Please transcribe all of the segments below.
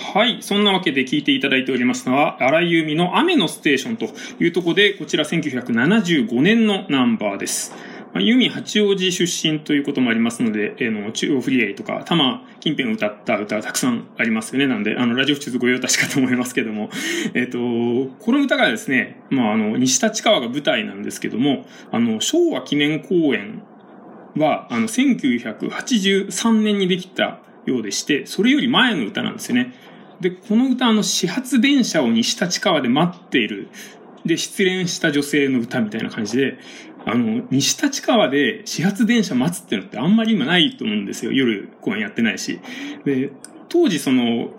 はい。そんなわけで聞いていただいておりますのは、荒井由実の雨のステーションというところで、こちら1975年のナンバーです。由実八王子出身ということもありますので、えーの、中央フリエイとか、多摩近辺を歌った歌がたくさんありますよね。なんで、あの、ラジオ普通ご用達かと思いますけども、えっ、と、この歌がですね、まあ、あの、西立川が舞台なんですけども、あの、昭和記念公園は、あの、1983年にできたようでして、それより前の歌なんですよね。で、この歌、あの、始発電車を西立川で待っている。で、失恋した女性の歌みたいな感じで、あの、西立川で始発電車待つってのってあんまり今ないと思うんですよ。夜公演やってないし。で、当時その、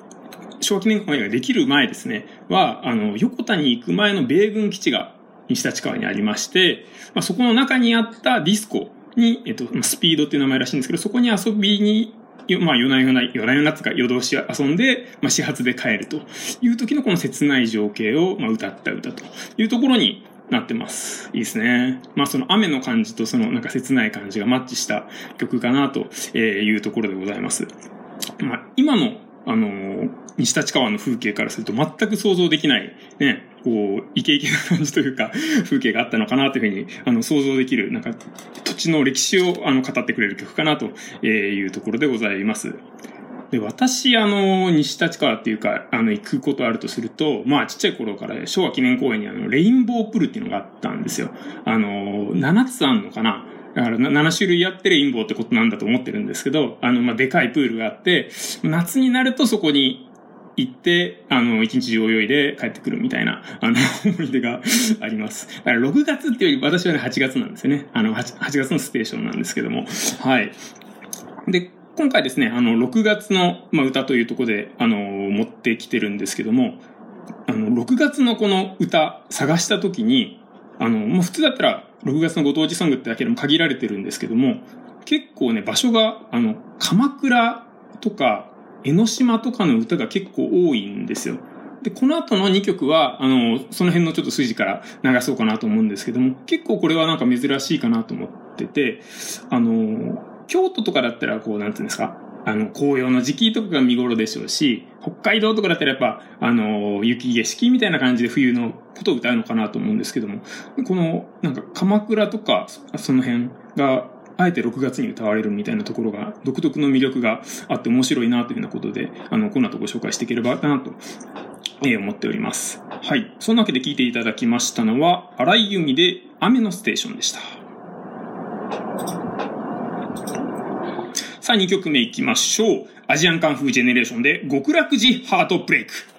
昭和記念公園ができる前ですね、は、あの、横田に行く前の米軍基地が西立川にありまして、まあ、そこの中にあったディスコに、えっと、スピードっていう名前らしいんですけど、そこに遊びにまあ、夜な夜な、夜な夜なっていうか夜通し遊んで、まあ、始発で帰るという時のこの切ない情景を、まあ、歌った歌というところになってます。いいですね。まあ、その雨の感じとそのなんか切ない感じがマッチした曲かなというところでございます。まあ、今の、あのー、西立川の風景からすると全く想像できない、ね、こう、イケイケな感じというか、風景があったのかなというふうに、あの、想像できる、なんか、土地の歴史を、あの、語ってくれる曲かなというところでございます。で、私、あの、西立川っていうか、あの、行くことあるとすると、まあ、ちっちゃい頃から昭和記念公園にあの、レインボープールっていうのがあったんですよ。あの、7つあんのかなだから7種類やってレインボーってことなんだと思ってるんですけど、あの、まあ、でかいプールがあって、夏になるとそこに行って、あの、一日中泳いで帰ってくるみたいな、あの、思い出があります。だから6月っていうより私はね、8月なんですよね。あの8、8月のステーションなんですけども。はい。で、今回ですね、あの、6月の、まあ、歌というところで、あの、持ってきてるんですけども、あの、6月のこの歌探したときに、あの、もう普通だったら、6月のご当地ソングってだけでも限られてるんですけども、結構ね、場所が、あの、鎌倉とか、江ノ島とかの歌が結構多いんですよ。で、この後の2曲は、あの、その辺のちょっと筋から流そうかなと思うんですけども、結構これはなんか珍しいかなと思ってて、あの、京都とかだったら、こう、なんていうんですか、あの、紅葉の時期とかが見頃でしょうし、北海道とかだったらやっぱ、あの、雪景色みたいな感じで冬のことを歌うのかなと思うんですけども、この、なんか鎌倉とか、その辺が、あえて6月に歌われるみたいなところが、独特の魅力があって面白いなというようなことで、あの、この後ご紹介していければなと、えー、思っております。はい。そんなわけで聞いていただきましたのは、荒井由実で雨のステーションでした。さあ、2曲目いきましょう。アジアンカンフージェネレーションで極楽寺ハートブレイク。